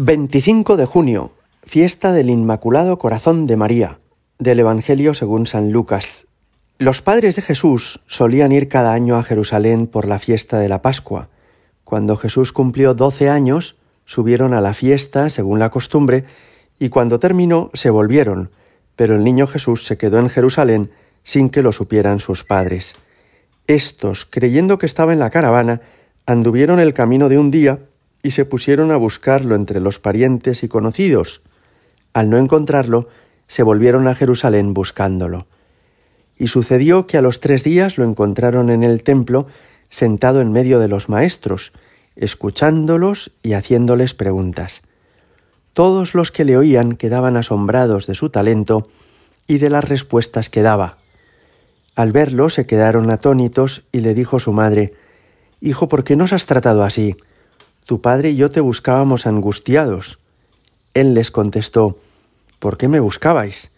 25 de junio, fiesta del Inmaculado Corazón de María, del Evangelio según San Lucas. Los padres de Jesús solían ir cada año a Jerusalén por la fiesta de la Pascua. Cuando Jesús cumplió doce años, subieron a la fiesta según la costumbre, y cuando terminó se volvieron, pero el niño Jesús se quedó en Jerusalén sin que lo supieran sus padres. Estos, creyendo que estaba en la caravana, anduvieron el camino de un día y se pusieron a buscarlo entre los parientes y conocidos. Al no encontrarlo, se volvieron a Jerusalén buscándolo. Y sucedió que a los tres días lo encontraron en el templo, sentado en medio de los maestros, escuchándolos y haciéndoles preguntas. Todos los que le oían quedaban asombrados de su talento y de las respuestas que daba. Al verlo se quedaron atónitos y le dijo su madre, Hijo, ¿por qué nos has tratado así? Tu padre y yo te buscábamos angustiados. Él les contestó, ¿Por qué me buscabais?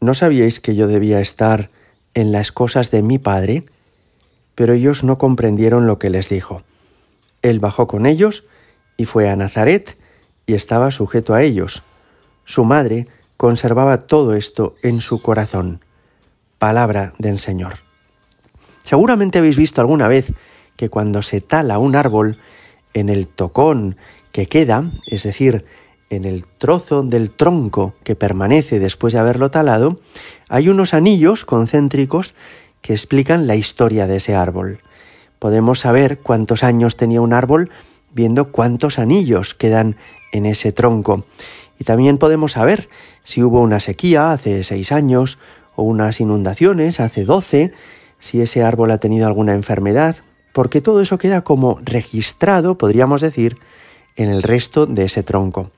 ¿No sabíais que yo debía estar en las cosas de mi padre? Pero ellos no comprendieron lo que les dijo. Él bajó con ellos y fue a Nazaret y estaba sujeto a ellos. Su madre conservaba todo esto en su corazón. Palabra del Señor. Seguramente habéis visto alguna vez que cuando se tala un árbol, en el tocón que queda, es decir, en el trozo del tronco que permanece después de haberlo talado, hay unos anillos concéntricos que explican la historia de ese árbol. Podemos saber cuántos años tenía un árbol viendo cuántos anillos quedan en ese tronco. Y también podemos saber si hubo una sequía hace seis años o unas inundaciones hace doce, si ese árbol ha tenido alguna enfermedad, porque todo eso queda como registrado, podríamos decir, en el resto de ese tronco.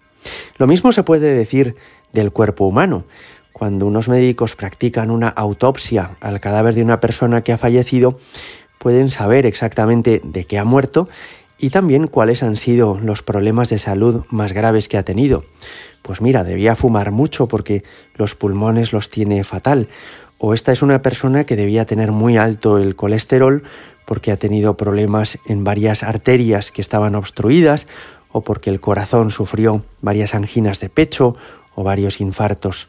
Lo mismo se puede decir del cuerpo humano. Cuando unos médicos practican una autopsia al cadáver de una persona que ha fallecido, pueden saber exactamente de qué ha muerto y también cuáles han sido los problemas de salud más graves que ha tenido. Pues mira, debía fumar mucho porque los pulmones los tiene fatal. O esta es una persona que debía tener muy alto el colesterol porque ha tenido problemas en varias arterias que estaban obstruidas o porque el corazón sufrió varias anginas de pecho o varios infartos.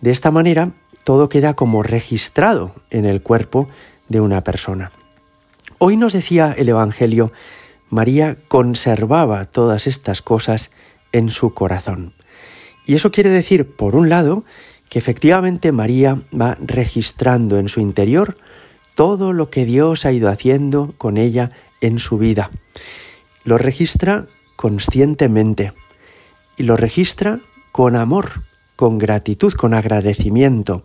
De esta manera, todo queda como registrado en el cuerpo de una persona. Hoy nos decía el Evangelio, María conservaba todas estas cosas en su corazón. Y eso quiere decir, por un lado, que efectivamente María va registrando en su interior todo lo que Dios ha ido haciendo con ella en su vida. Lo registra conscientemente y lo registra con amor, con gratitud, con agradecimiento.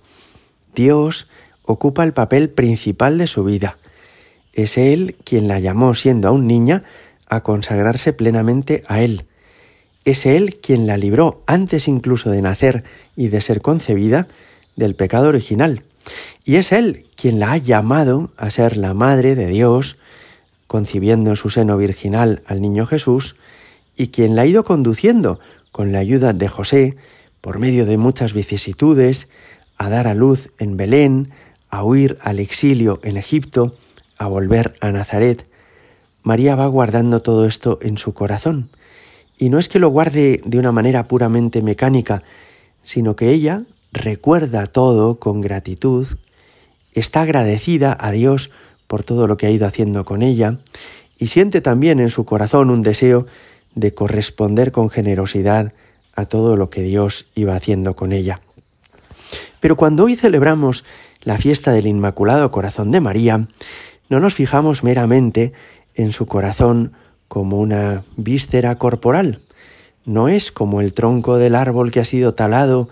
Dios ocupa el papel principal de su vida. Es Él quien la llamó siendo aún niña a consagrarse plenamente a Él. Es Él quien la libró antes incluso de nacer y de ser concebida del pecado original. Y es Él quien la ha llamado a ser la Madre de Dios, concibiendo en su seno virginal al niño Jesús, y quien la ha ido conduciendo con la ayuda de José, por medio de muchas vicisitudes, a dar a luz en Belén, a huir al exilio en Egipto, a volver a Nazaret. María va guardando todo esto en su corazón. Y no es que lo guarde de una manera puramente mecánica, sino que ella recuerda todo con gratitud, está agradecida a Dios por todo lo que ha ido haciendo con ella y siente también en su corazón un deseo de corresponder con generosidad a todo lo que Dios iba haciendo con ella. Pero cuando hoy celebramos la fiesta del Inmaculado Corazón de María, no nos fijamos meramente en su corazón como una víscera corporal. No es como el tronco del árbol que ha sido talado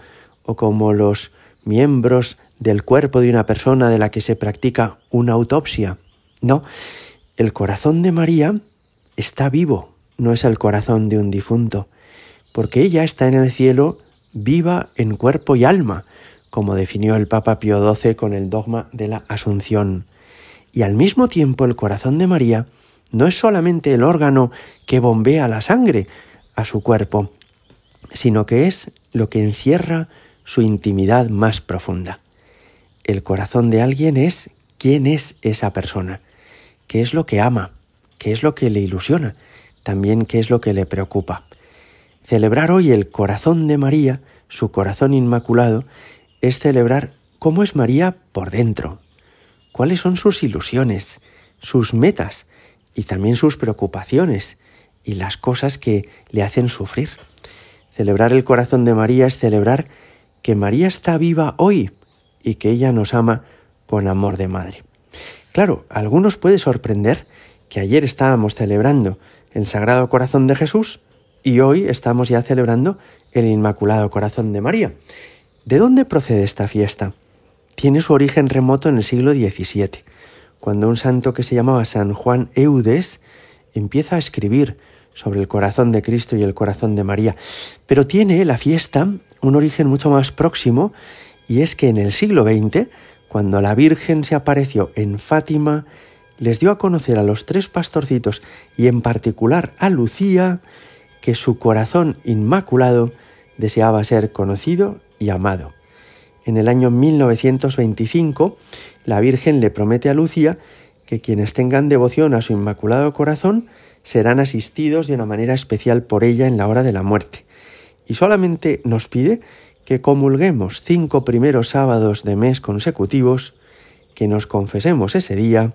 o como los miembros del cuerpo de una persona de la que se practica una autopsia. No, el corazón de María está vivo, no es el corazón de un difunto, porque ella está en el cielo viva en cuerpo y alma, como definió el Papa Pío XII con el dogma de la Asunción. Y al mismo tiempo el corazón de María no es solamente el órgano que bombea la sangre a su cuerpo, sino que es lo que encierra su intimidad más profunda. El corazón de alguien es quién es esa persona, qué es lo que ama, qué es lo que le ilusiona, también qué es lo que le preocupa. Celebrar hoy el corazón de María, su corazón inmaculado, es celebrar cómo es María por dentro, cuáles son sus ilusiones, sus metas y también sus preocupaciones y las cosas que le hacen sufrir. Celebrar el corazón de María es celebrar que María está viva hoy y que ella nos ama con amor de madre. Claro, a algunos puede sorprender que ayer estábamos celebrando el Sagrado Corazón de Jesús y hoy estamos ya celebrando el Inmaculado Corazón de María. ¿De dónde procede esta fiesta? Tiene su origen remoto en el siglo XVII, cuando un santo que se llamaba San Juan Eudes empieza a escribir sobre el corazón de Cristo y el corazón de María. Pero tiene la fiesta un origen mucho más próximo y es que en el siglo XX, cuando la Virgen se apareció en Fátima, les dio a conocer a los tres pastorcitos y en particular a Lucía que su corazón inmaculado deseaba ser conocido y amado. En el año 1925, la Virgen le promete a Lucía que quienes tengan devoción a su inmaculado corazón serán asistidos de una manera especial por ella en la hora de la muerte. Y solamente nos pide que comulguemos cinco primeros sábados de mes consecutivos, que nos confesemos ese día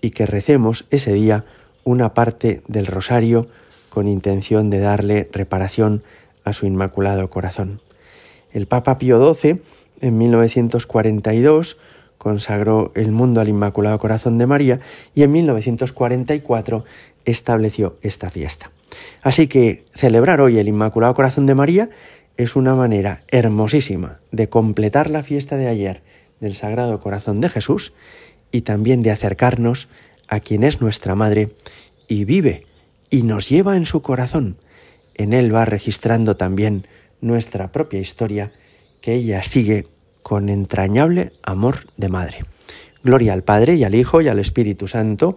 y que recemos ese día una parte del rosario con intención de darle reparación a su inmaculado corazón. El Papa Pío XII, en 1942, consagró el mundo al Inmaculado Corazón de María y en 1944 estableció esta fiesta. Así que celebrar hoy el Inmaculado Corazón de María es una manera hermosísima de completar la fiesta de ayer del Sagrado Corazón de Jesús y también de acercarnos a quien es nuestra Madre y vive y nos lleva en su corazón. En él va registrando también nuestra propia historia que ella sigue con entrañable amor de madre. Gloria al Padre y al Hijo y al Espíritu Santo,